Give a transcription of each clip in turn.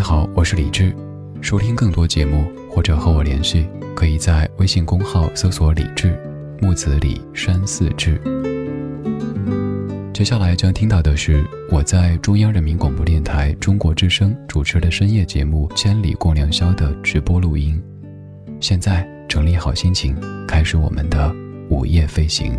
好，我是李志。收听更多节目或者和我联系，可以在微信公号搜索“李志木子李山寺志”。接下来将听到的是我在中央人民广播电台中国之声主持的深夜节目《千里共良宵》的直播录音。现在整理好心情，开始我们的午夜飞行。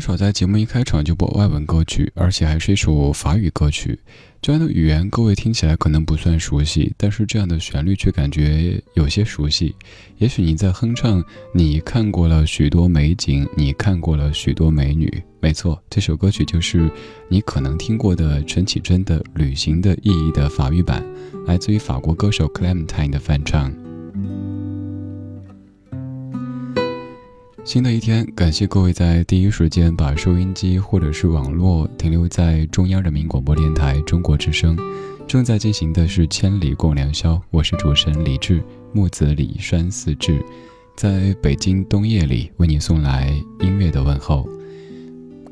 很少在节目一开场就播外文歌曲，而且还是一首法语歌曲。这样的语言，各位听起来可能不算熟悉，但是这样的旋律却感觉有些熟悉。也许你在哼唱，你看过了许多美景，你看过了许多美女。没错，这首歌曲就是你可能听过的陈绮贞的《旅行的意义》的法语版，来自于法国歌手 Clementine 的翻唱。新的一天，感谢各位在第一时间把收音机或者是网络停留在中央人民广播电台中国之声。正在进行的是《千里共良宵》，我是主持人李志，木子李山寺志，在北京冬夜里为你送来音乐的问候。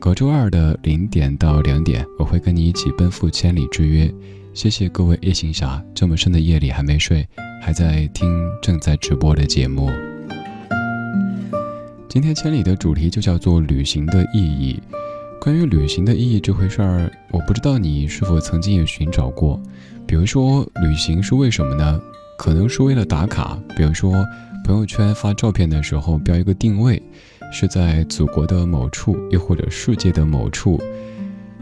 隔周二的零点到两点，我会跟你一起奔赴千里之约。谢谢各位夜行侠，这么深的夜里还没睡，还在听正在直播的节目。今天千里的主题就叫做旅行的意义。关于旅行的意义这回事儿，我不知道你是否曾经也寻找过。比如说，旅行是为什么呢？可能是为了打卡。比如说，朋友圈发照片的时候标一个定位，是在祖国的某处，又或者世界的某处。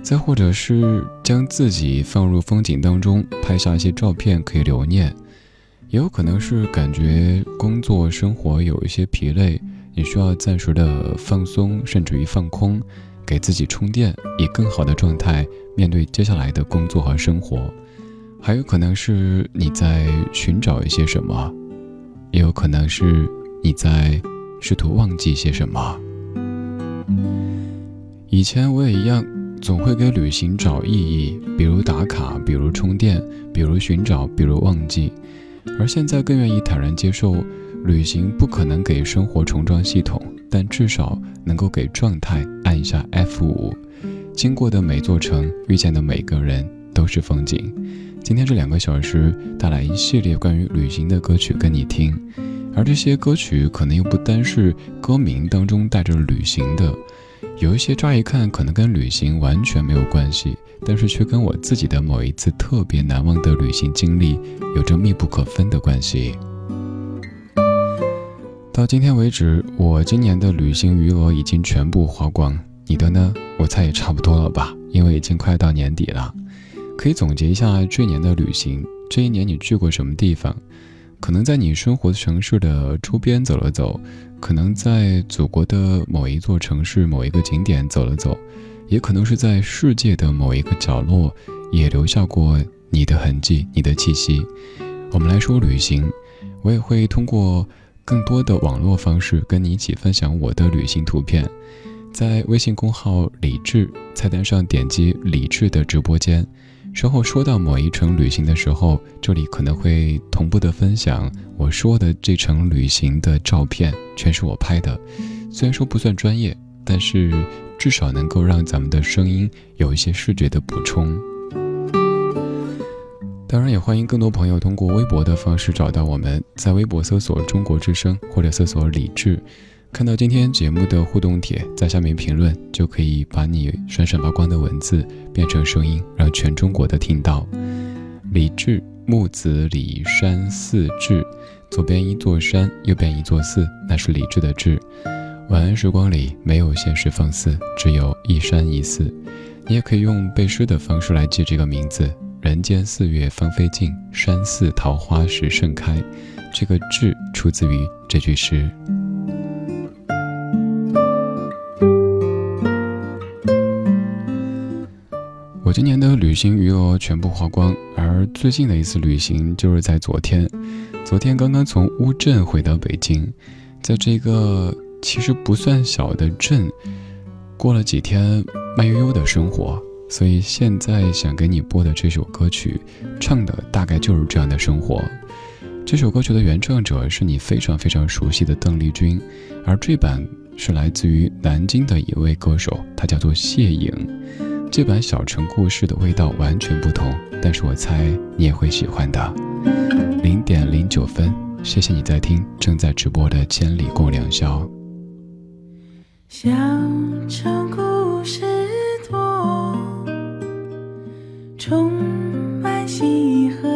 再或者是将自己放入风景当中，拍下一些照片可以留念。也有可能是感觉工作生活有一些疲累。你需要暂时的放松，甚至于放空，给自己充电，以更好的状态面对接下来的工作和生活。还有可能是你在寻找一些什么，也有可能是你在试图忘记些什么。以前我也一样，总会给旅行找意义，比如打卡，比如充电，比如寻找，比如忘记。而现在更愿意坦然接受。旅行不可能给生活重装系统，但至少能够给状态按一下 F 五。经过的每座城，遇见的每个人都是风景。今天这两个小时带来一系列关于旅行的歌曲跟你听，而这些歌曲可能又不单是歌名当中带着旅行的，有一些乍一看可能跟旅行完全没有关系，但是却跟我自己的某一次特别难忘的旅行经历有着密不可分的关系。到今天为止，我今年的旅行余额已经全部花光。你的呢？我猜也差不多了吧，因为已经快到年底了。可以总结一下这一年的旅行。这一年你去过什么地方？可能在你生活的城市的周边走了走，可能在祖国的某一座城市某一个景点走了走，也可能是在世界的某一个角落，也留下过你的痕迹、你的气息。我们来说旅行，我也会通过。更多的网络方式跟你一起分享我的旅行图片，在微信公号李智菜单上点击李智的直播间，稍后说到某一程旅行的时候，这里可能会同步的分享我说的这程旅行的照片，全是我拍的。虽然说不算专业，但是至少能够让咱们的声音有一些视觉的补充。当然，也欢迎更多朋友通过微博的方式找到我们，在微博搜索“中国之声”或者搜索“李智”，看到今天节目的互动帖，在下面评论，就可以把你闪闪发光的文字变成声音，让全中国的听到。李智木子李山寺志，左边一座山，右边一座寺，那是李智的智。晚安时光里没有现实放肆，只有一山一寺。你也可以用背诗的方式来记这个名字。人间四月芳菲尽，山寺桃花始盛开。这个“志”出自于这句诗。我今年的旅行余额全部花光，而最近的一次旅行就是在昨天。昨天刚刚从乌镇回到北京，在这个其实不算小的镇，过了几天慢悠悠的生活。所以现在想给你播的这首歌曲，唱的大概就是这样的生活。这首歌曲的原唱者是你非常非常熟悉的邓丽君，而这版是来自于南京的一位歌手，他叫做谢颖。这版《小城故事》的味道完全不同，但是我猜你也会喜欢的。零点零九分，谢谢你在听正在直播的《千里共良宵》。小城故事。充满喜和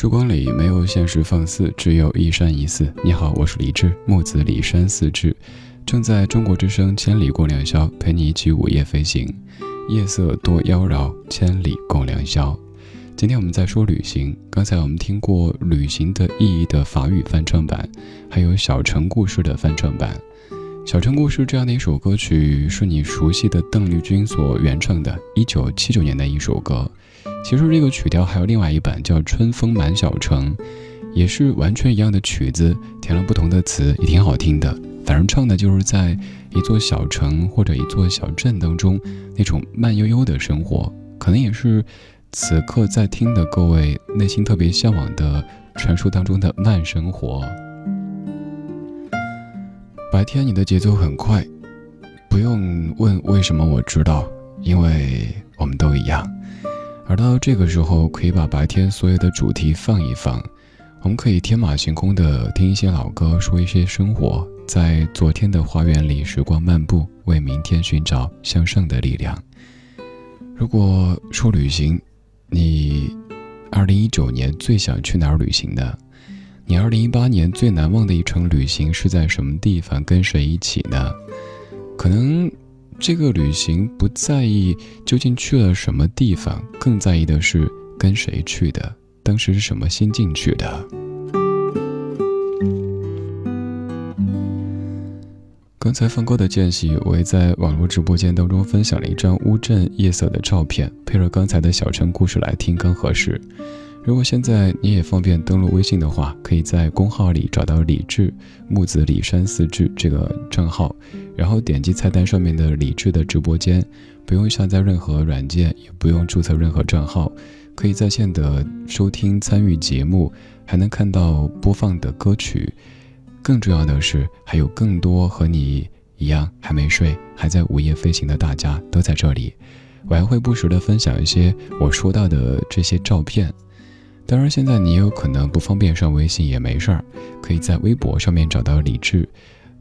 时光里没有现实放肆，只有一山一寺。你好，我是李志，木子李山四志。正在中国之声千里共良宵，陪你一起午夜飞行。夜色多妖娆，千里共良宵。今天我们在说旅行。刚才我们听过《旅行的意义》的法语翻唱版，还有《小城故事》的翻唱版。《小城故事》这样的一首歌曲，是你熟悉的邓丽君所原唱的，一九七九年的一首歌。其实这个曲调还有另外一版，叫《春风满小城》，也是完全一样的曲子，填了不同的词，也挺好听的。反正唱的就是在一座小城或者一座小镇当中那种慢悠悠的生活，可能也是此刻在听的各位内心特别向往的传说当中的慢生活。白天你的节奏很快，不用问为什么，我知道，因为我们都一样。而到这个时候，可以把白天所有的主题放一放，我们可以天马行空的听一些老歌，说一些生活。在昨天的花园里，时光漫步，为明天寻找向上的力量。如果说旅行，你二零一九年最想去哪儿旅行呢？你二零一八年最难忘的一程旅行是在什么地方，跟谁一起呢？可能这个旅行不在意究竟去了什么地方，更在意的是跟谁去的，当时是什么心境去的。刚才放歌的间隙，我也在网络直播间当中分享了一张乌镇夜色的照片，配着刚才的小城故事来听更合适。如果现在你也方便登录微信的话，可以在公号里找到李志木子李山四志这个账号，然后点击菜单上面的李志的直播间，不用下载任何软件，也不用注册任何账号，可以在线的收听参与节目，还能看到播放的歌曲。更重要的是，还有更多和你一样还没睡、还在午夜飞行的大家都在这里。我还会不时的分享一些我说到的这些照片。当然，现在你也有可能不方便上微信也没事儿，可以在微博上面找到李志。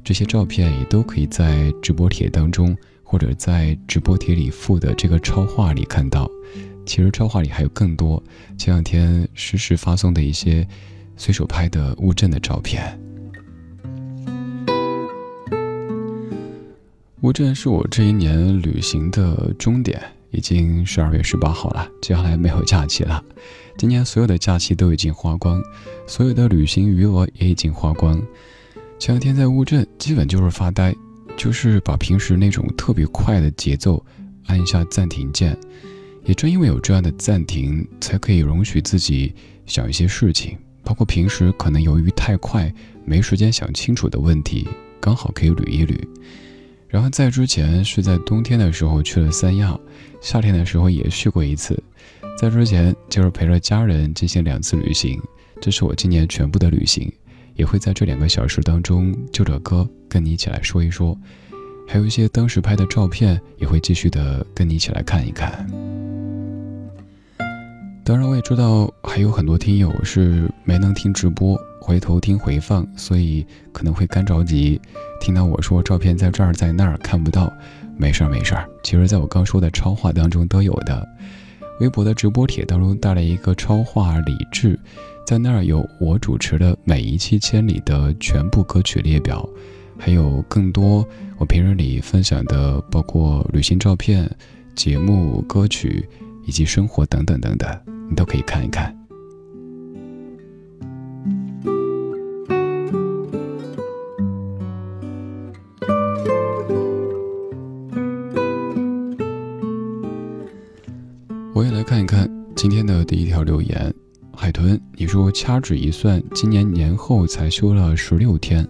这些照片也都可以在直播帖当中，或者在直播帖里附的这个超话里看到。其实超话里还有更多，前两天实时发送的一些随手拍的乌镇的照片。乌镇是我这一年旅行的终点，已经十二月十八号了，接下来没有假期了。今年所有的假期都已经花光，所有的旅行余额也已经花光。前两天在乌镇，基本就是发呆，就是把平时那种特别快的节奏按一下暂停键。也正因为有这样的暂停，才可以容许自己想一些事情，包括平时可能由于太快没时间想清楚的问题，刚好可以捋一捋。然后在之前是在冬天的时候去了三亚，夏天的时候也去过一次。在之前就是陪着家人进行两次旅行，这是我今年全部的旅行，也会在这两个小时当中就着歌跟你一起来说一说，还有一些当时拍的照片也会继续的跟你一起来看一看。当然，我也知道还有很多听友是没能听直播，回头听回放，所以可能会干着急。听到我说照片在这儿在那儿看不到，没事儿没事儿。其实，在我刚说的超话当中都有的。微博的直播帖当中带来一个超话理智，在那儿有我主持的每一期《千里》的全部歌曲列表，还有更多我平日里分享的，包括旅行照片、节目歌曲以及生活等等等等，你都可以看一看。我也来看一看今天的第一条留言，海豚，你说掐指一算，今年年后才休了十六天，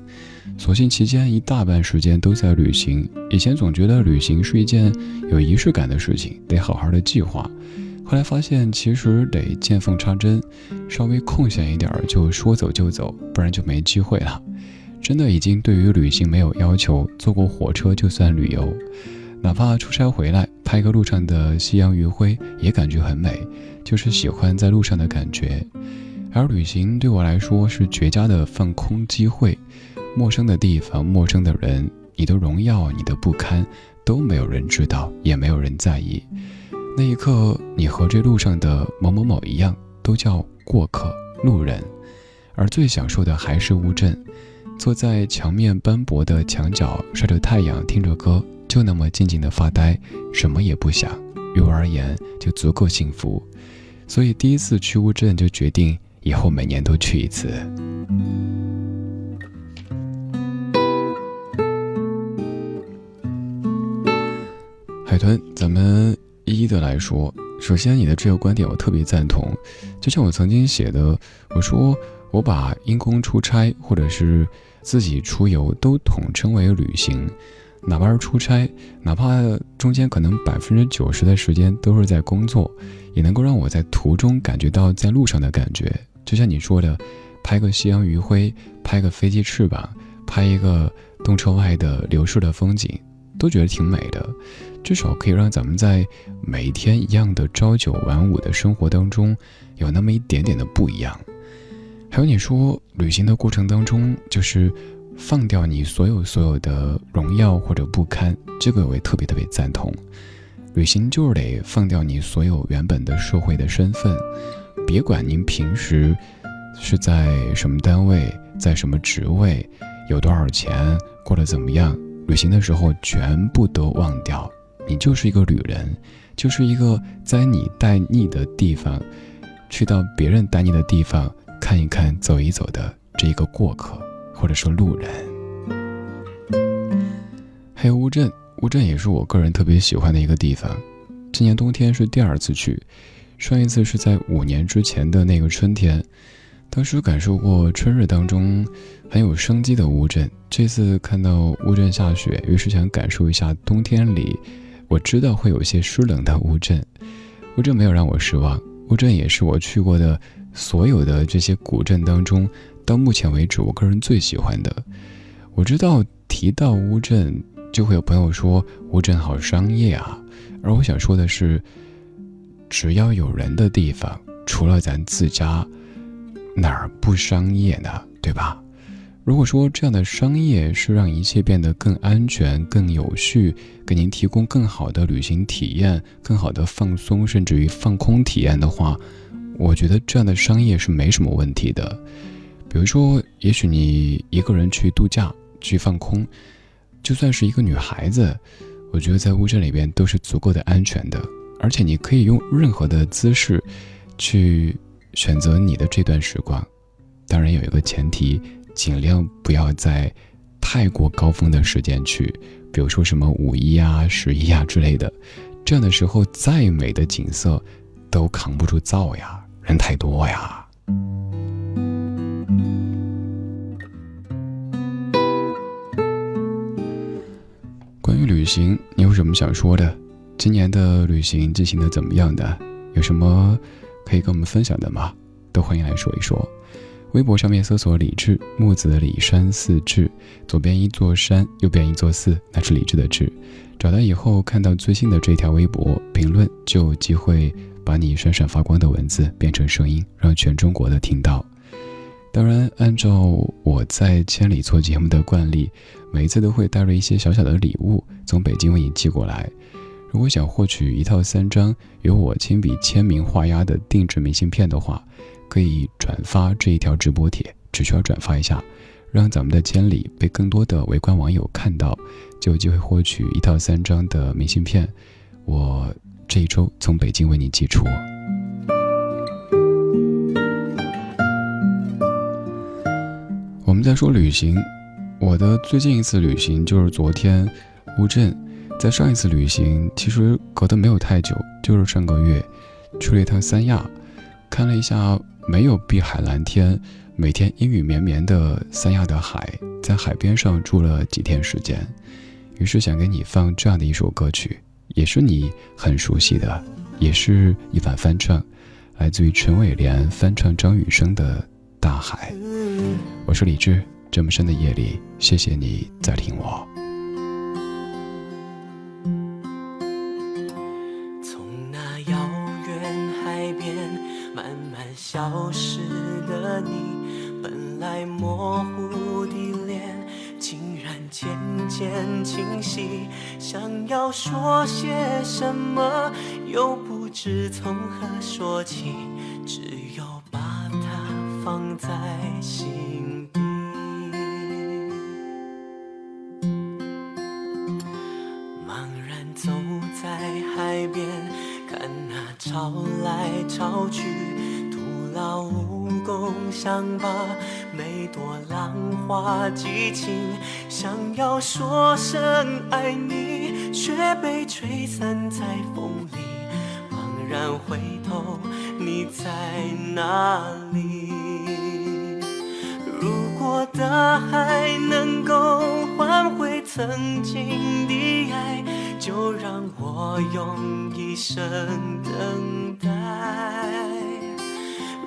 所幸期间一大半时间都在旅行。以前总觉得旅行是一件有仪式感的事情，得好好的计划，后来发现其实得见缝插针，稍微空闲一点儿就说走就走，不然就没机会了。真的已经对于旅行没有要求，坐过火车就算旅游。哪怕出差回来拍个路上的夕阳余晖，也感觉很美，就是喜欢在路上的感觉。而旅行对我来说是绝佳的放空机会，陌生的地方，陌生的人，你的荣耀，你的不堪，都没有人知道，也没有人在意。那一刻，你和这路上的某某某一样，都叫过客、路人。而最享受的还是乌镇，坐在墙面斑驳的墙角，晒着太阳，听着歌。就那么静静的发呆，什么也不想，于我而言就足够幸福。所以第一次去乌镇，就决定以后每年都去一次。海豚，咱们一一的来说。首先，你的这个观点我特别赞同。就像我曾经写的，我说我把因公出差或者是自己出游都统称为旅行。哪怕是出差，哪怕中间可能百分之九十的时间都是在工作，也能够让我在途中感觉到在路上的感觉。就像你说的，拍个夕阳余晖，拍个飞机翅膀，拍一个动车外的流逝的风景，都觉得挺美的。至少可以让咱们在每一天一样的朝九晚五的生活当中，有那么一点点的不一样。还有你说旅行的过程当中，就是。放掉你所有所有的荣耀或者不堪，这个我也特别特别赞同。旅行就是得放掉你所有原本的社会的身份，别管您平时是在什么单位，在什么职位，有多少钱，过得怎么样。旅行的时候全部都忘掉，你就是一个旅人，就是一个在你待腻的地方，去到别人待腻的地方看一看、走一走的这一个过客。或者说路人，还有乌镇，乌镇也是我个人特别喜欢的一个地方。今年冬天是第二次去，上一次是在五年之前的那个春天，当时感受过春日当中很有生机的乌镇。这次看到乌镇下雪，于是想感受一下冬天里我知道会有些湿冷的乌镇。乌镇没有让我失望，乌镇也是我去过的所有的这些古镇当中。到目前为止，我个人最喜欢的，我知道提到乌镇，就会有朋友说乌镇好商业啊，而我想说的是，只要有人的地方，除了咱自家，哪儿不商业呢？对吧？如果说这样的商业是让一切变得更安全、更有序，给您提供更好的旅行体验、更好的放松，甚至于放空体验的话，我觉得这样的商业是没什么问题的。比如说，也许你一个人去度假、去放空，就算是一个女孩子，我觉得在乌镇里边都是足够的安全的。而且你可以用任何的姿势，去选择你的这段时光。当然有一个前提，尽量不要在太过高峰的时间去，比如说什么五一啊、十一啊之类的。这样的时候，再美的景色，都扛不住造呀，人太多呀。关于旅行，你有什么想说的？今年的旅行进行的怎么样的？有什么可以跟我们分享的吗？都欢迎来说一说。微博上面搜索“李志木子李山寺志”，左边一座山，右边一座寺，那是李志的志。找到以后看到最新的这条微博评论，就有机会把你闪闪发光的文字变成声音，让全中国的听到。当然，按照我在千里做节目的惯例，每次都会带着一些小小的礼物从北京为你寄过来。如果想获取一套三张由我亲笔签名画押的定制明信片的话，可以转发这一条直播帖，只需要转发一下，让咱们的千里被更多的围观网友看到，就有机会获取一套三张的明信片。我这一周从北京为你寄出。我们在说旅行，我的最近一次旅行就是昨天乌镇。在上一次旅行其实隔得没有太久，就是上个月去了一趟三亚，看了一下没有碧海蓝天、每天阴雨绵绵的三亚的海，在海边上住了几天时间。于是想给你放这样的一首歌曲，也是你很熟悉的，也是一版翻唱，来自于陈伟廉翻唱张雨生的《大海》。我是李志，这么深的夜里，谢谢你在听我。从那遥远海边慢慢消失的你，本来模糊的脸，竟然渐渐清晰。想要说些什么，又不知从何说起，只有把它放在心底。潮来潮去。徒劳无功想把每朵浪花记清，想要说声爱你，却被吹散在风里。茫然回头，你在哪里？如果大海能够换回曾经的爱，就让我用一生等待。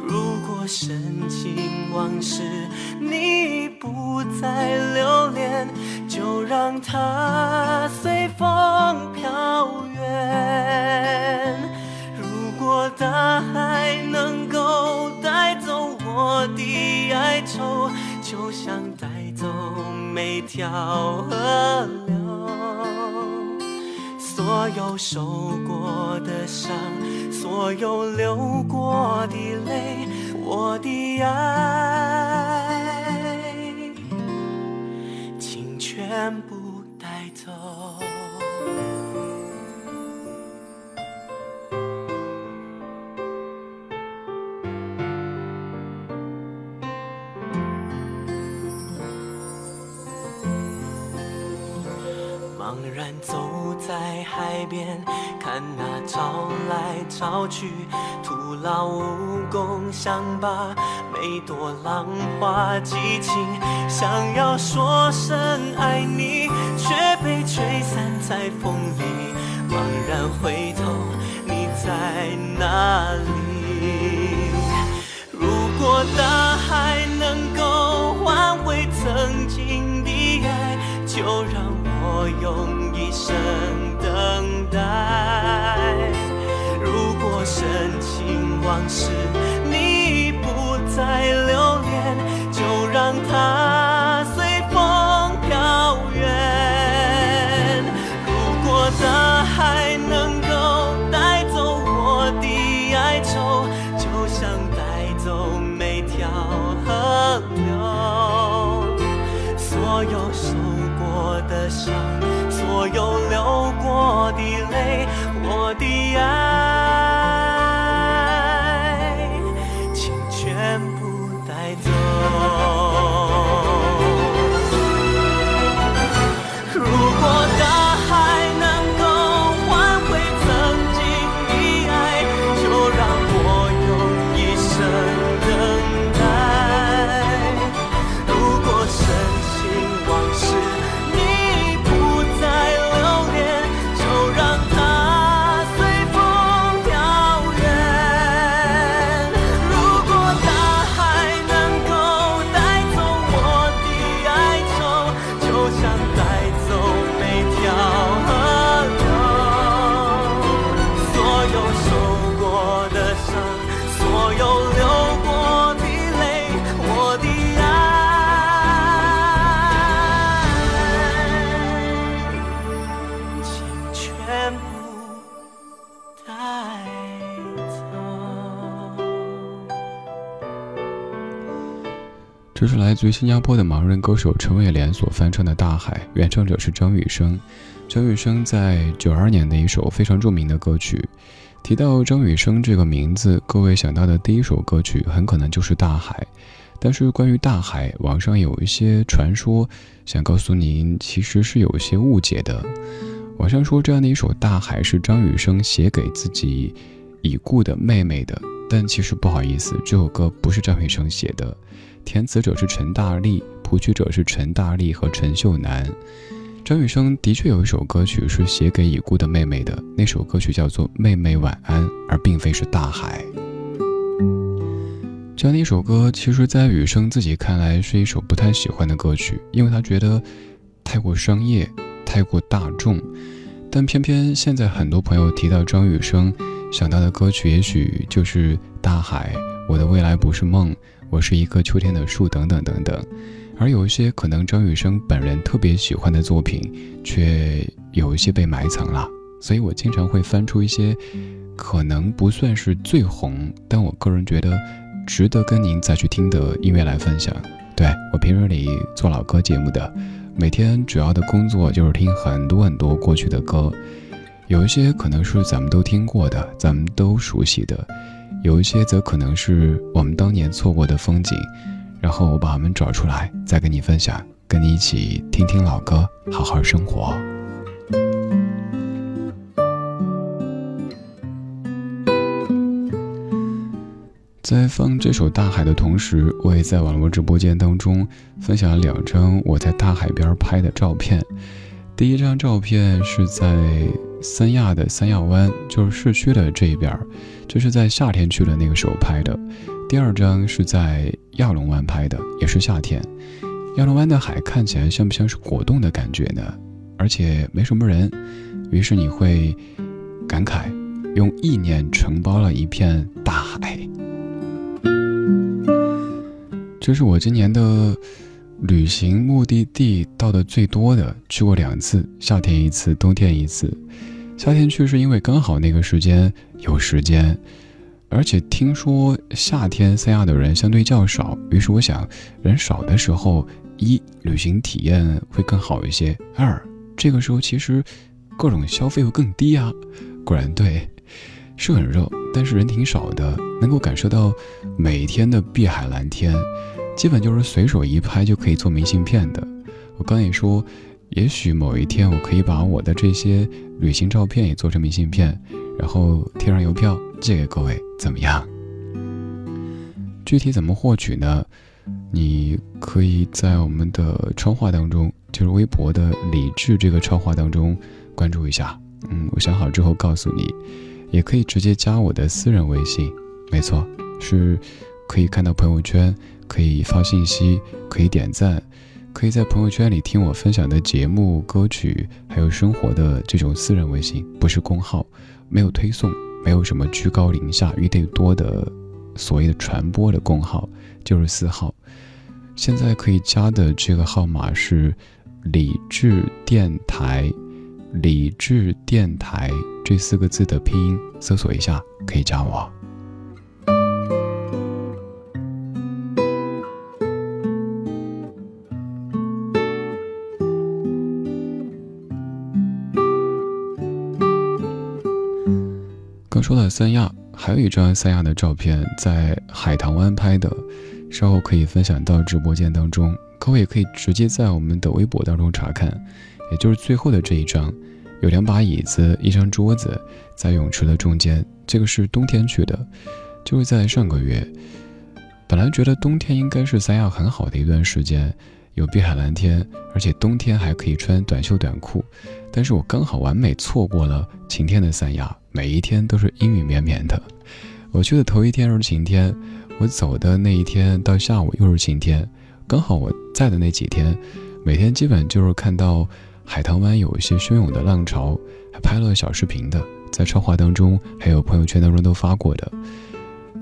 如果深情往事你不再留恋，就让它随风飘远。如果大海能够带走我的哀愁，就像带走每条河流。所有受过的伤，所有流过的泪，我的爱，请全部带走。茫然走海边，看那潮来潮去，徒劳无功，想把每朵浪花记清，想要说声爱你，却被吹散在风里。茫然回头，你在哪里？如果大海能够换回曾经的爱，就让。我用一生等待。如果深情往事你不再留来自于新加坡的盲人歌手陈伟廉所翻唱的《大海》，原唱者是张雨生。张雨生在九二年的一首非常著名的歌曲。提到张雨生这个名字，各位想到的第一首歌曲很可能就是《大海》。但是关于大海，网上有一些传说，想告诉您，其实是有一些误解的。网上说这样的一首《大海》是张雨生写给自己已故的妹妹的，但其实不好意思，这首歌不是张雨生写的，填词者是陈大力，谱曲者是陈大力和陈秀楠。张雨生的确有一首歌曲是写给已故的妹妹的，那首歌曲叫做《妹妹晚安》，而并非是《大海》。这样的一首歌，其实，在雨生自己看来是一首不太喜欢的歌曲，因为他觉得太过商业、太过大众。但偏偏现在很多朋友提到张雨生，想到的歌曲也许就是《大海》《我的未来不是梦》《我是一棵秋天的树》等等等等。而有一些可能张雨生本人特别喜欢的作品，却有一些被埋藏了。所以我经常会翻出一些可能不算是最红，但我个人觉得。值得跟您再去听的音乐来分享。对我平日里做老歌节目的，每天主要的工作就是听很多很多过去的歌，有一些可能是咱们都听过的，咱们都熟悉的，有一些则可能是我们当年错过的风景，然后我把它们找出来，再跟你分享，跟你一起听听老歌，好好生活。在放这首《大海》的同时，我也在网络直播间当中分享了两张我在大海边拍的照片。第一张照片是在三亚的三亚湾，就是市区的这一边，这是在夏天去的那个时候拍的。第二张是在亚龙湾拍的，也是夏天。亚龙湾的海看起来像不像是果冻的感觉呢？而且没什么人，于是你会感慨，用意念承包了一片大海。这是我今年的旅行目的地到的最多的，去过两次，夏天一次，冬天一次。夏天去是因为刚好那个时间有时间，而且听说夏天三亚的人相对较少，于是我想人少的时候，一旅行体验会更好一些；二这个时候其实各种消费会更低啊。果然对，是很热，但是人挺少的，能够感受到每天的碧海蓝天。基本就是随手一拍就可以做明信片的。我刚也说，也许某一天我可以把我的这些旅行照片也做成明信片，然后贴上邮票寄给各位，怎么样？具体怎么获取呢？你可以在我们的超话当中，就是微博的李智这个超话当中关注一下。嗯，我想好之后告诉你，也可以直接加我的私人微信。没错，是可以看到朋友圈。可以发信息，可以点赞，可以在朋友圈里听我分享的节目、歌曲，还有生活的这种私人微信，不是公号，没有推送，没有什么居高临下、鱼得多的所谓的传播的公号，就是私号。现在可以加的这个号码是“理智电台”，“理智电台”这四个字的拼音，搜索一下可以加我。说到三亚，还有一张三亚的照片，在海棠湾拍的，稍后可以分享到直播间当中。各位也可以直接在我们的微博当中查看，也就是最后的这一张，有两把椅子，一张桌子，在泳池的中间。这个是冬天去的，就是在上个月。本来觉得冬天应该是三亚很好的一段时间，有碧海蓝天，而且冬天还可以穿短袖短裤。但是我刚好完美错过了晴天的三亚。每一天都是阴雨绵绵的。我去的头一天是晴天，我走的那一天到下午又是晴天。刚好我在的那几天，每天基本就是看到海棠湾有一些汹涌的浪潮，还拍了小视频的，在超话当中还有朋友圈当中都发过的。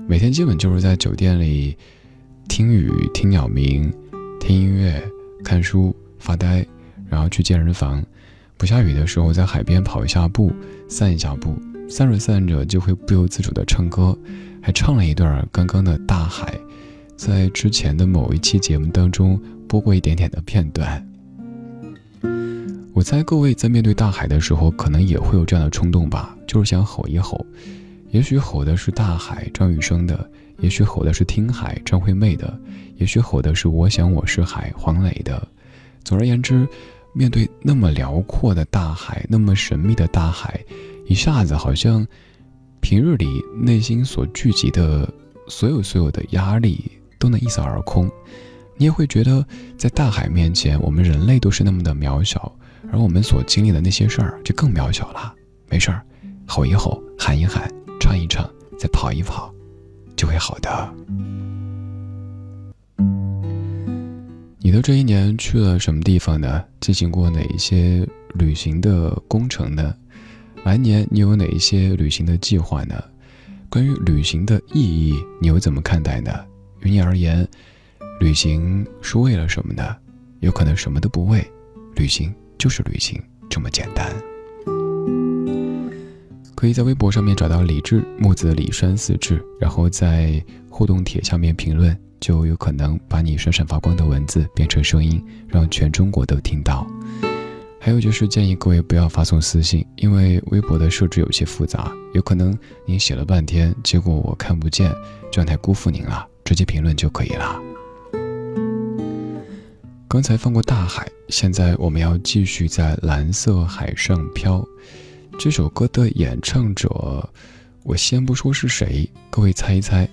每天基本就是在酒店里听雨、听鸟鸣、听音乐、看书、发呆，然后去健身房。不下雨的时候，在海边跑一下步，散一下步。散着散着就会不由自主的唱歌，还唱了一段刚刚的大海，在之前的某一期节目当中播过一点点的片段。我猜各位在面对大海的时候，可能也会有这样的冲动吧，就是想吼一吼。也许吼的是大海张雨生的，也许吼的是听海张惠妹的，也许吼的是我想我是海黄磊的。总而言之，面对那么辽阔的大海，那么神秘的大海，一下子好像平日里内心所聚集的所有所有的压力。都能一扫而空，你也会觉得在大海面前，我们人类都是那么的渺小，而我们所经历的那些事儿就更渺小了。没事儿，吼一吼，喊一喊，唱一唱，再跑一跑，就会好的。你的这一年去了什么地方呢？进行过哪一些旅行的工程呢？来年你有哪一些旅行的计划呢？关于旅行的意义，你又怎么看待呢？于你而言，旅行是为了什么呢？有可能什么都不为，旅行就是旅行，这么简单。可以在微博上面找到李志木子李山四志，然后在互动帖下面评论，就有可能把你闪闪发光的文字变成声音，让全中国都听到。还有就是建议各位不要发送私信，因为微博的设置有些复杂，有可能您写了半天，结果我看不见，这样太辜负您了。直接评论就可以了。刚才放过大海，现在我们要继续在蓝色海上漂。这首歌的演唱者，我先不说是谁，各位猜一猜。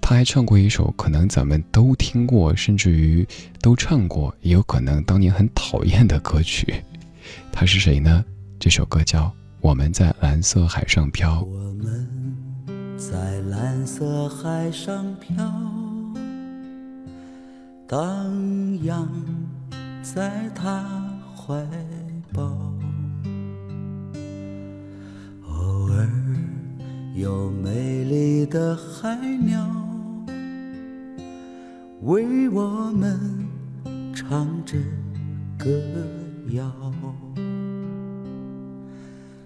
他还唱过一首可能咱们都听过，甚至于都唱过，也有可能当年很讨厌的歌曲。他是谁呢？这首歌叫《我们在蓝色海上漂》。我们在蓝色海上漂。荡漾在他怀抱，偶尔有美丽的海鸟为我们唱着歌谣。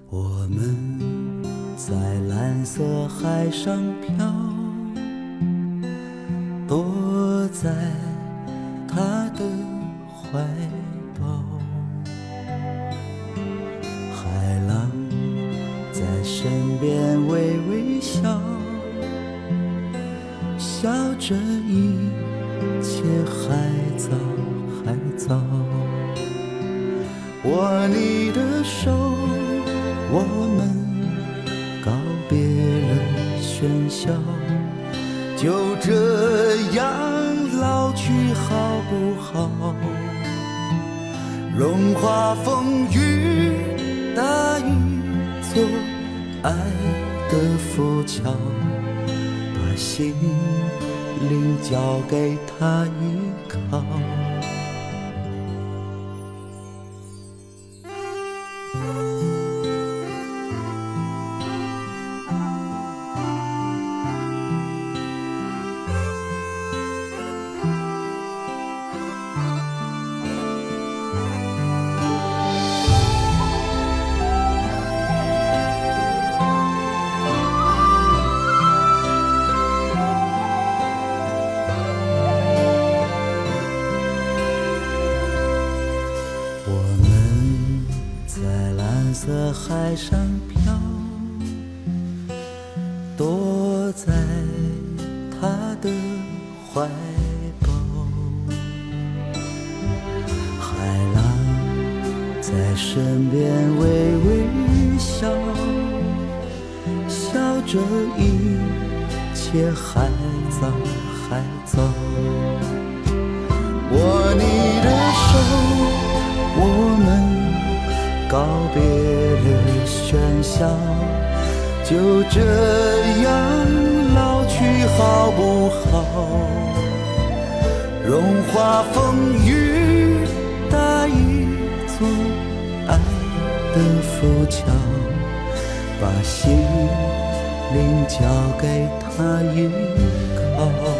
我们在蓝色海上漂，躲在。他的怀笑，笑着一切还早还早。握你的手，我们告别了喧嚣，就这样。老去好不好？融化风雨，大一座爱的浮桥，把心灵交给他。海上。这样老去好不好？融化风雨，搭一座爱的浮桥，把心灵交给他依靠。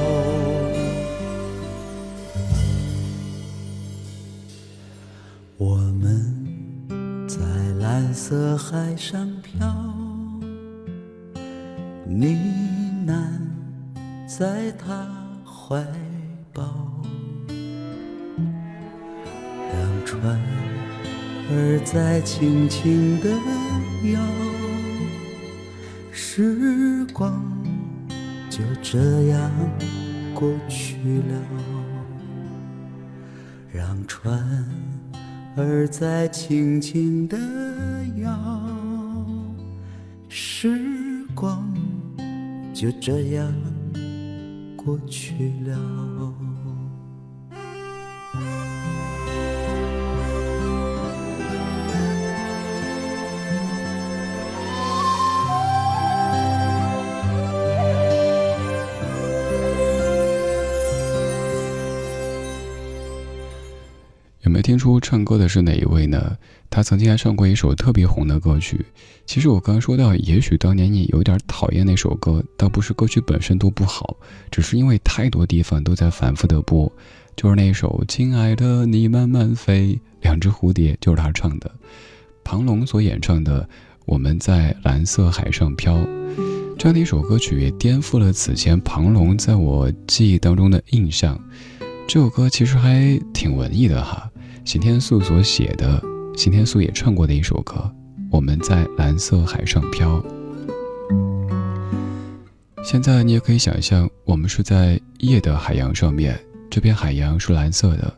在轻轻地摇，时光就这样过去了。让船儿在轻轻地摇，时光就这样过去了。听出唱歌的是哪一位呢？他曾经还唱过一首特别红的歌曲。其实我刚刚说到，也许当年你有点讨厌那首歌，倒不是歌曲本身多不好，只是因为太多地方都在反复的播。就是那首《亲爱的你慢慢飞》，两只蝴蝶就是他唱的，庞龙所演唱的《我们在蓝色海上漂》这样的一首歌曲，也颠覆了此前庞龙在我记忆当中的印象。这首歌其实还挺文艺的哈。邢天素所写的，邢天素也唱过的一首歌，《我们在蓝色海上漂》。现在你也可以想象，我们是在夜的海洋上面，这片海洋是蓝色的，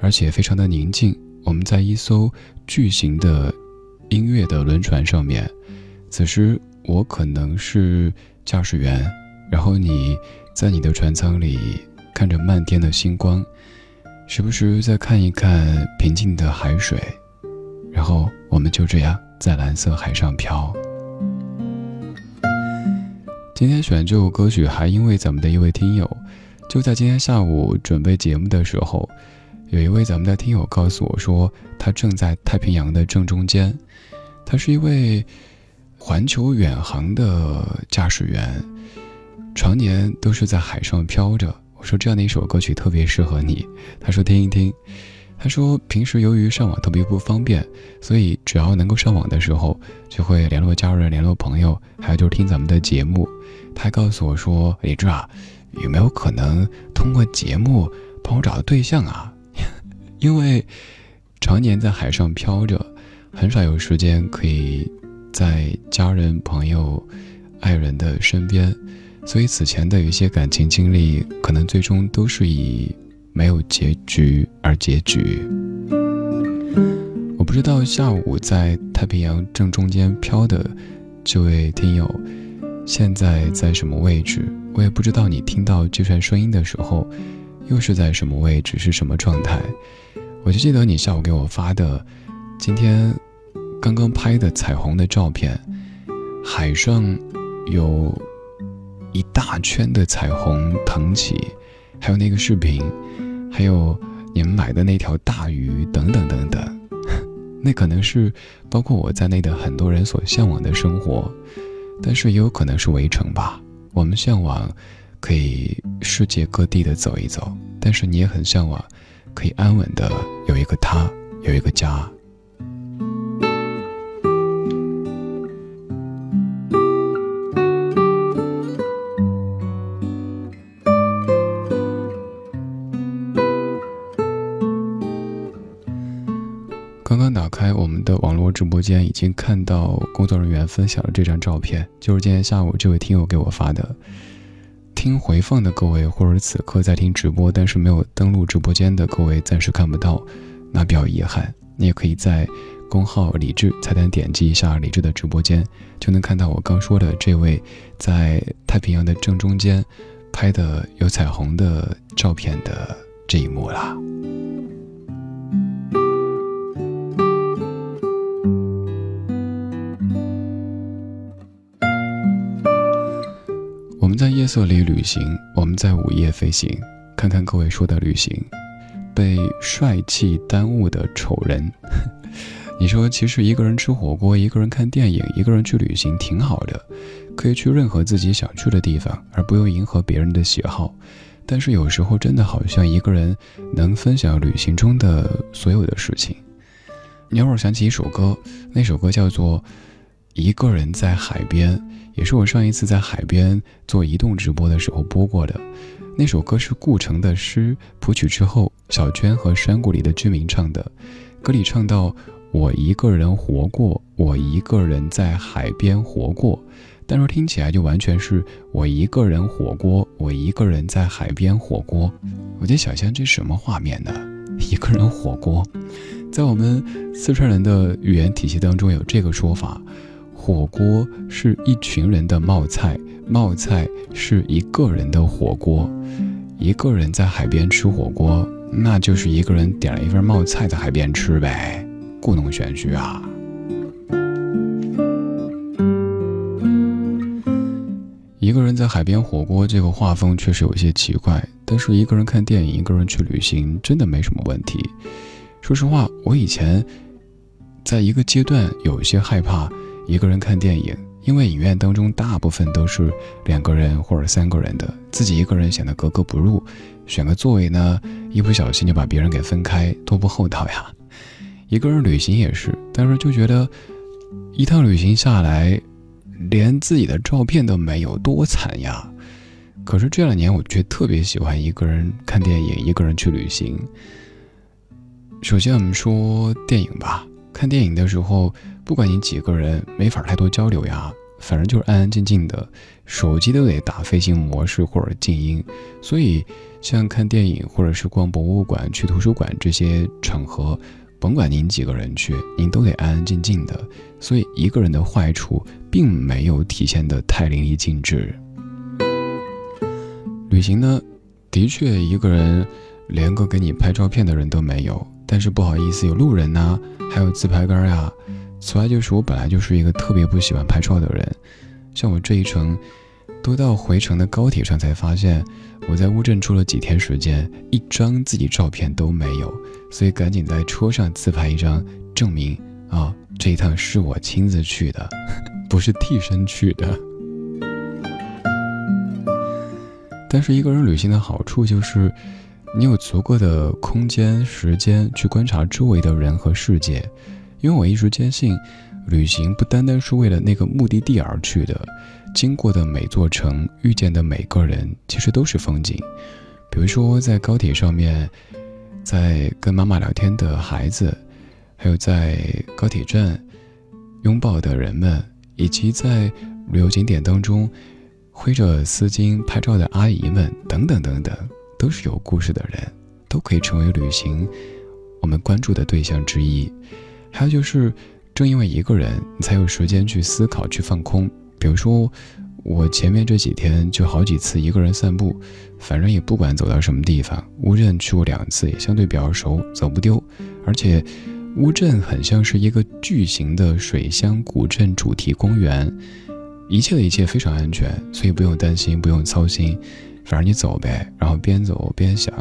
而且非常的宁静。我们在一艘巨型的音乐的轮船上面，此时我可能是驾驶员，然后你在你的船舱里看着漫天的星光。时不时再看一看平静的海水，然后我们就这样在蓝色海上漂。今天选这首歌曲，还因为咱们的一位听友，就在今天下午准备节目的时候，有一位咱们的听友告诉我说，他正在太平洋的正中间，他是一位环球远航的驾驶员，常年都是在海上漂着。说这样的一首歌曲特别适合你，他说听一听。他说平时由于上网特别不方便，所以只要能够上网的时候，就会联络家人、联络朋友，还有就是听咱们的节目。他还告诉我说：“李志啊，有没有可能通过节目帮我找到对象啊？因为常年在海上漂着，很少有时间可以在家人、朋友、爱人的身边。”所以此前的一些感情经历，可能最终都是以没有结局而结局。我不知道下午在太平洋正中间飘的这位听友，现在在什么位置？我也不知道你听到这串声音的时候，又是在什么位置，是什么状态？我就记得你下午给我发的，今天刚刚拍的彩虹的照片，海上有。一大圈的彩虹腾起，还有那个视频，还有你们买的那条大鱼等等等等，那可能是包括我在内的很多人所向往的生活，但是也有可能是围城吧。我们向往可以世界各地的走一走，但是你也很向往可以安稳的有一个他，有一个家。打开我们的网络直播间已经看到工作人员分享了这张照片，就是今天下午这位听友给我发的。听回放的各位，或者此刻在听直播但是没有登录直播间的各位，暂时看不到，那比较遗憾。你也可以在公号李智菜单点击一下李智的直播间，就能看到我刚说的这位在太平洋的正中间拍的有彩虹的照片的这一幕啦。在夜色里旅行，我们在午夜飞行，看看各位说的旅行，被帅气耽误的丑人。你说，其实一个人吃火锅，一个人看电影，一个人去旅行挺好的，可以去任何自己想去的地方，而不用迎合别人的喜好。但是有时候真的好像一个人能分享旅行中的所有的事情。你偶尔想起一首歌，那首歌叫做《一个人在海边》。也是我上一次在海边做移动直播的时候播过的，那首歌是顾城的诗谱曲之后，小娟和山谷里的居民唱的。歌里唱到：“我一个人活过，我一个人在海边活过。”但是听起来就完全是我一个人火锅，我一个人在海边火锅。我在想象这什么画面呢？一个人火锅，在我们四川人的语言体系当中有这个说法：火锅是一群人的冒菜，冒菜是一个人的火锅。一个人在海边吃火锅，那就是一个人点了一份冒菜在海边吃呗，故弄玄虚啊。一个人在海边火锅，这个画风确实有些奇怪。但是一个人看电影，一个人去旅行，真的没什么问题。说实话，我以前在一个阶段有些害怕一个人看电影，因为影院当中大部分都是两个人或者三个人的，自己一个人显得格格不入。选个座位呢，一不小心就把别人给分开，多不厚道呀。一个人旅行也是，但是就觉得一趟旅行下来。连自己的照片都没有，多惨呀！可是这两年，我却特别喜欢一个人看电影，一个人去旅行。首先，我们说电影吧。看电影的时候，不管你几个人，没法太多交流呀，反正就是安安静静的，手机都得打飞行模式或者静音。所以，像看电影或者是逛博物馆、去图书馆这些场合。甭管您几个人去，您都得安安静静的。所以一个人的坏处并没有体现的太淋漓尽致。旅行呢，的确一个人连个给你拍照片的人都没有。但是不好意思，有路人呐，还有自拍杆呀。此外就是我本来就是一个特别不喜欢拍照的人，像我这一程。都到回程的高铁上才发现，我在乌镇住了几天时间，一张自己照片都没有，所以赶紧在车上自拍一张，证明啊这一趟是我亲自去的，不是替身去的。但是一个人旅行的好处就是，你有足够的空间、时间去观察周围的人和世界，因为我一直坚信，旅行不单单是为了那个目的地而去的。经过的每座城，遇见的每个人，其实都是风景。比如说，在高铁上面，在跟妈妈聊天的孩子，还有在高铁站拥抱的人们，以及在旅游景点当中挥着丝巾拍照的阿姨们，等等等等，都是有故事的人，都可以成为旅行我们关注的对象之一。还有就是，正因为一个人，你才有时间去思考，去放空。比如说，我前面这几天就好几次一个人散步，反正也不管走到什么地方。乌镇去过两次，也相对比较熟，走不丢。而且，乌镇很像是一个巨型的水乡古镇主题公园，一切的一切非常安全，所以不用担心，不用操心。反正你走呗，然后边走边想，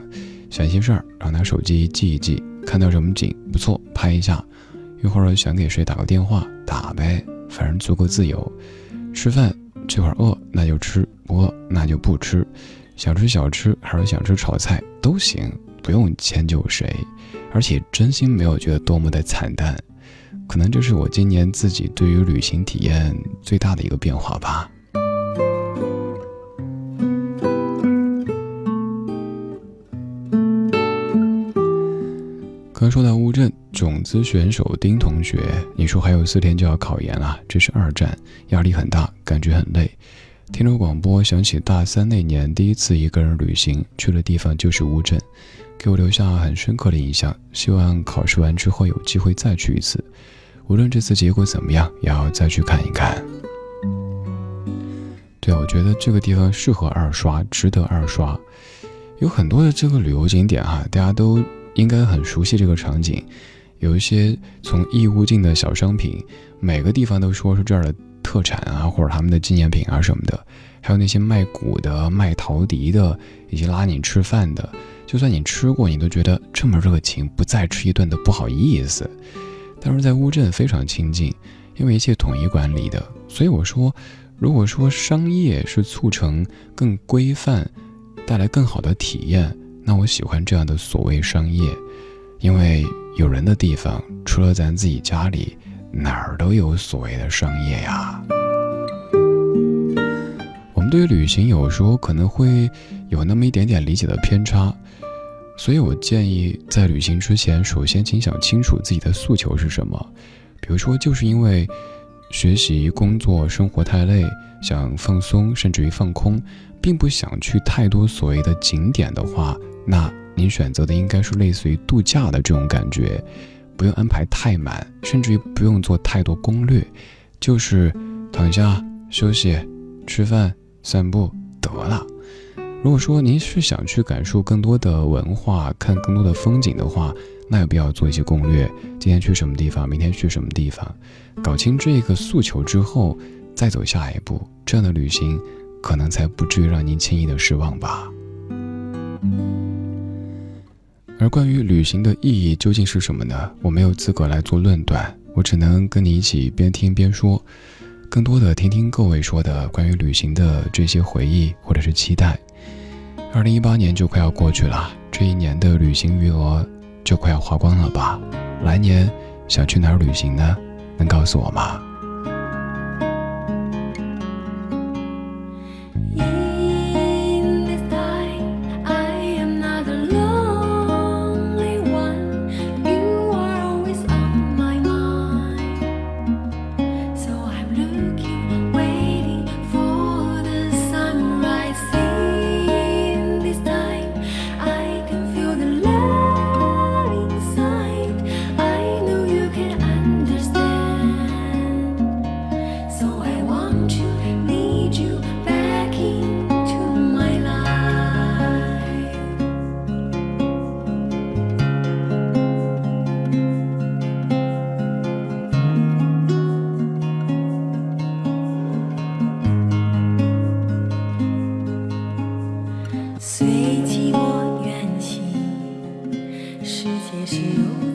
想些事儿，然后拿手机记一记，看到什么景不错拍一下，一会儿想给谁打个电话打呗，反正足够自由。吃饭这会儿饿那就吃，不饿那就不吃。想吃小吃还是想吃炒菜都行，不用迁就谁。而且真心没有觉得多么的惨淡，可能这是我今年自己对于旅行体验最大的一个变化吧。刚说到乌镇种子选手丁同学，你说还有四天就要考研了，这是二战，压力很大，感觉很累。听着广播，想起大三那年第一次一个人旅行，去的地方就是乌镇，给我留下很深刻的印象。希望考试完之后有机会再去一次，无论这次结果怎么样，也要再去看一看。对，我觉得这个地方适合二刷，值得二刷。有很多的这个旅游景点哈，大家都。应该很熟悉这个场景，有一些从义乌进的小商品，每个地方都说是这儿的特产啊，或者他们的纪念品啊什么的。还有那些卖鼓的、卖陶笛的，以及拉你吃饭的，就算你吃过，你都觉得这么热情，不再吃一顿都不好意思。但是在乌镇非常亲近，因为一切统一管理的，所以我说，如果说商业是促成更规范，带来更好的体验。那我喜欢这样的所谓商业，因为有人的地方，除了咱自己家里，哪儿都有所谓的商业呀。我们对于旅行，有时候可能会有那么一点点理解的偏差。所以我建议在旅行之前，首先请想清楚自己的诉求是什么。比如说，就是因为学习、工作、生活太累，想放松，甚至于放空，并不想去太多所谓的景点的话，那您选择的应该是类似于度假的这种感觉，不用安排太满，甚至于不用做太多攻略，就是躺下休息、吃饭、散步得了。如果说您是想去感受更多的文化，看更多的风景的话，那有必要做一些攻略。今天去什么地方，明天去什么地方，搞清这个诉求之后，再走下一步，这样的旅行可能才不至于让您轻易的失望吧。而关于旅行的意义究竟是什么呢？我没有资格来做论断，我只能跟你一起边听边说，更多的听听各位说的关于旅行的这些回忆或者是期待。二零一八年就快要过去了，这一年的旅行余额就快要花光了吧？来年想去哪儿旅行呢？能告诉我吗世界是如此。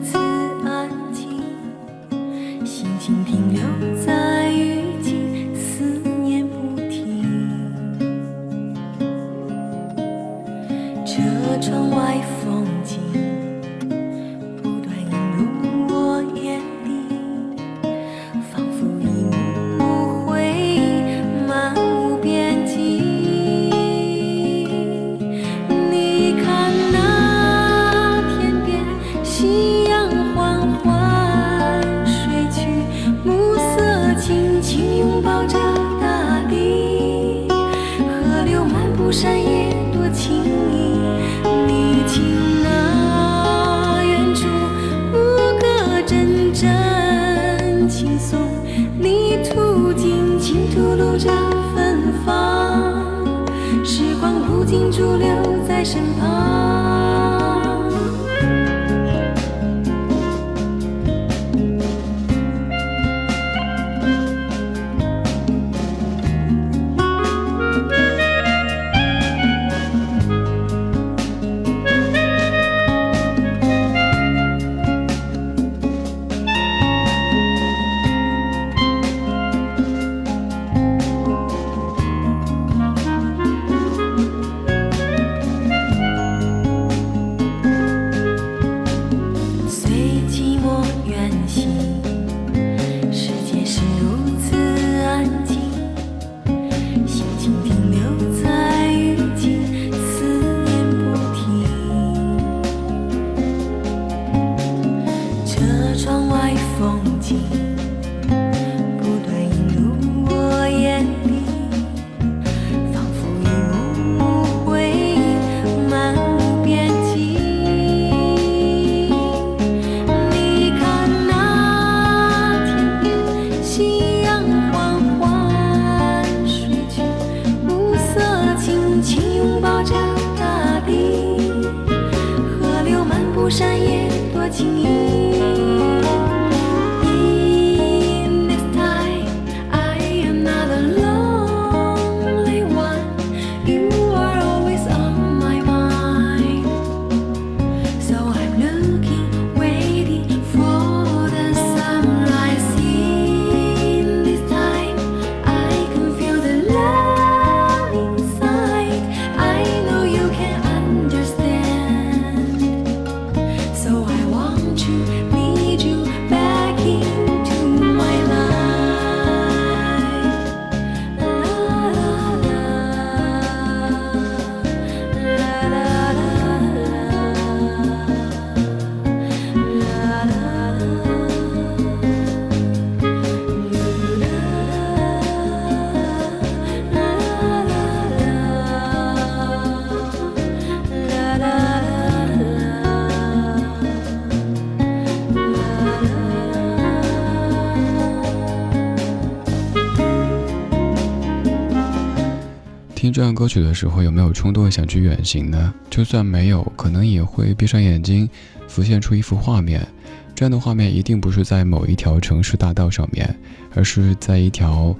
听这样歌曲的时候，有没有冲动想去远行呢？就算没有，可能也会闭上眼睛，浮现出一幅画面。这样的画面一定不是在某一条城市大道上面，而是在一条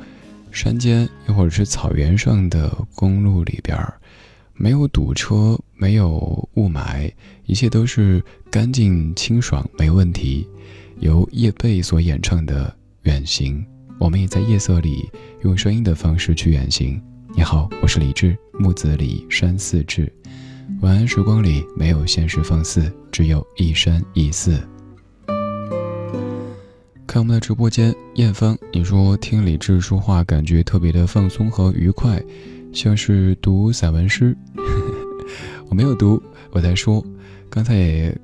山间，又或者是草原上的公路里边儿，没有堵车，没有雾霾，一切都是干净清爽，没问题。由叶蓓所演唱的《远行》，我们也在夜色里用声音的方式去远行。你好，我是李志，木子李山寺志。晚安时光里没有现实放肆，只有一山一寺。看我们的直播间，艳芳，你说听李志说话感觉特别的放松和愉快，像是读散文诗。我没有读，我在说。刚才也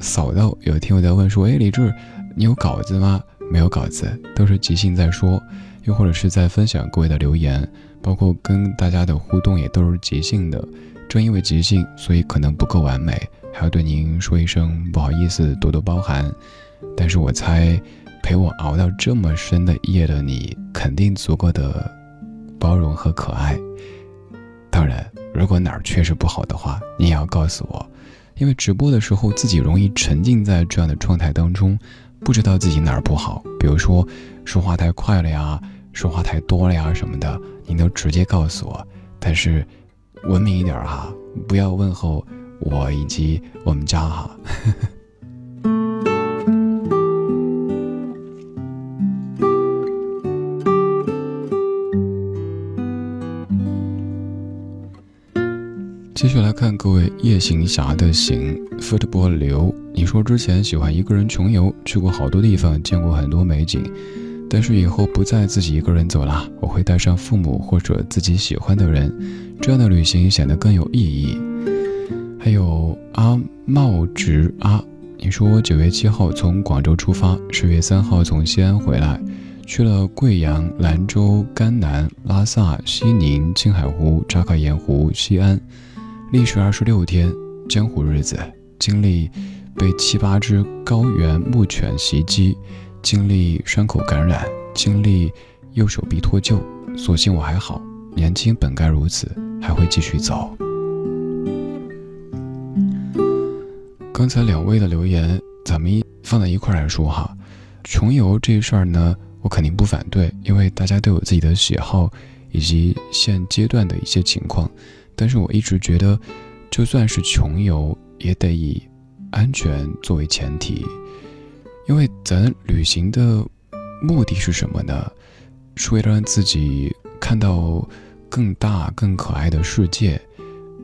扫到有听友在问说：“哎，李志，你有稿子吗？”没有稿子，都是即兴在说，又或者是在分享各位的留言。包括跟大家的互动也都是即兴的，正因为即兴，所以可能不够完美，还要对您说一声不好意思，多多包涵。但是我猜，陪我熬到这么深的夜的你，肯定足够的包容和可爱。当然，如果哪儿确实不好的话，你也要告诉我，因为直播的时候自己容易沉浸在这样的状态当中，不知道自己哪儿不好，比如说说话太快了呀，说话太多了呀什么的。你都直接告诉我，但是文明一点哈，不要问候我以及我们家哈。继续来看各位夜行侠的行 football 流，你说之前喜欢一个人穷游，去过好多地方，见过很多美景。但是以后不再自己一个人走了，我会带上父母或者自己喜欢的人，这样的旅行显得更有意义。还有阿茂直阿，你说我九月七号从广州出发，十月三号从西安回来，去了贵阳、兰州、甘南、拉萨、西宁、青海湖、扎克盐湖、西安，历时二十六天，江湖日子，经历被七八只高原牧犬袭击。经历伤口感染，经历右手臂脱臼，所幸我还好，年轻本该如此，还会继续走。刚才两位的留言，咱们一放在一块来说哈，穷游这事儿呢，我肯定不反对，因为大家都有自己的喜好以及现阶段的一些情况，但是我一直觉得，就算是穷游，也得以安全作为前提。因为咱旅行的目的是什么呢？是为了让自己看到更大、更可爱的世界。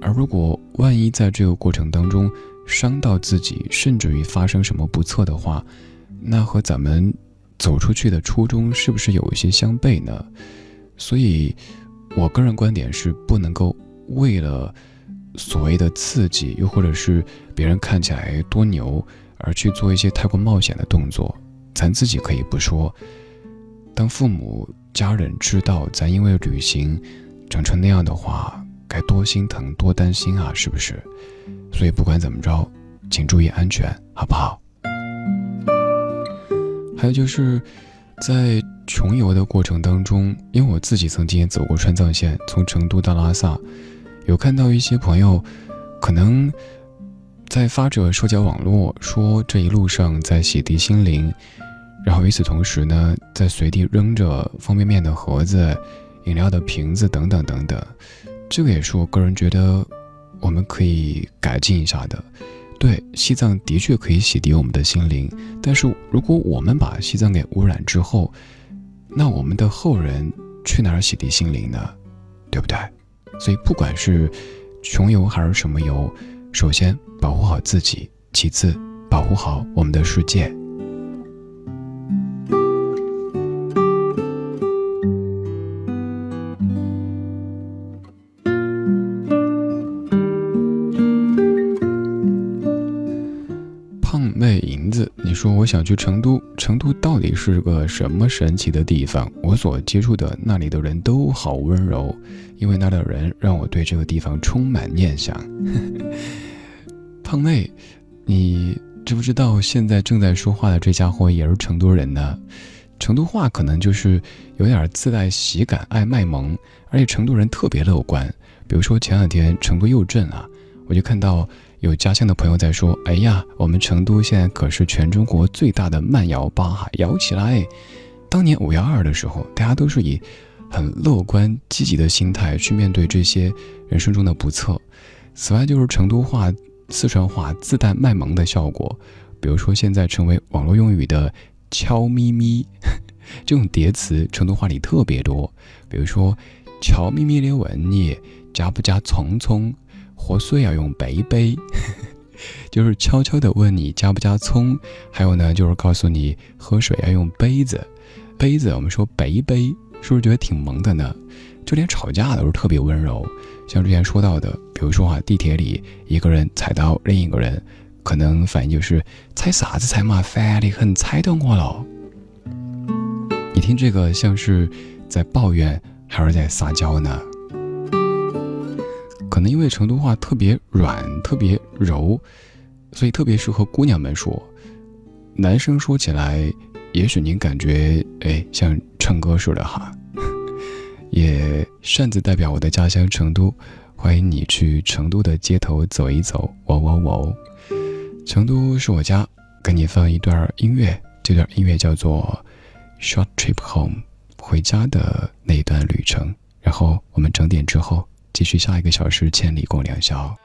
而如果万一在这个过程当中伤到自己，甚至于发生什么不测的话，那和咱们走出去的初衷是不是有一些相悖呢？所以，我个人观点是不能够为了所谓的刺激，又或者是别人看起来多牛。而去做一些太过冒险的动作，咱自己可以不说。当父母、家人知道咱因为旅行长成那样的话，该多心疼、多担心啊，是不是？所以不管怎么着，请注意安全，好不好？还有就是，在穷游的过程当中，因为我自己曾经也走过川藏线，从成都到拉萨，有看到一些朋友，可能。在发着社交网络说这一路上在洗涤心灵，然后与此同时呢，在随地扔着方便面的盒子、饮料的瓶子等等等等，这个也是我个人觉得我们可以改进一下的。对，西藏的确可以洗涤我们的心灵，但是如果我们把西藏给污染之后，那我们的后人去哪儿洗涤心灵呢？对不对？所以不管是穷游还是什么游，首先。保护好自己，其次保护好我们的世界。胖妹银子，你说我想去成都，成都到底是个什么神奇的地方？我所接触的那里的人都好温柔，因为那的人让我对这个地方充满念想。胖妹，你知不知道现在正在说话的这家伙也是成都人呢？成都话可能就是有点自带喜感，爱卖萌，而且成都人特别乐观。比如说前两天成都佑镇啊，我就看到有家乡的朋友在说：“哎呀，我们成都现在可是全中国最大的慢摇吧，摇起来！”当年五幺二的时候，大家都是以很乐观积极的心态去面对这些人生中的不测。此外，就是成都话、四川话自带卖萌的效果，比如说现在成为网络用语的。悄咪咪，这种叠词成都话里特别多。比如说，悄咪咪的问你加不加葱葱，喝水要用杯杯，就是悄悄的问你加不加葱。还有呢，就是告诉你喝水要用杯子，杯子我们说杯杯，是不是觉得挺萌的呢？就连吵架都是特别温柔。像之前说到的，比如说啊，地铁里一个人踩到另一个人。可能反应就是踩啥子踩嘛，烦的很，踩到我了。你听这个像是在抱怨还是在撒娇呢？可能因为成都话特别软、特别柔，所以特别适合姑娘们说。男生说起来，也许您感觉哎像唱歌似的哈。也擅自代表我的家乡成都，欢迎你去成都的街头走一走，喔喔喔。成都是我家，给你放一段音乐，这段音乐叫做《Short Trip Home》，回家的那一段旅程。然后我们整点之后继续下一个小时，千里共良宵。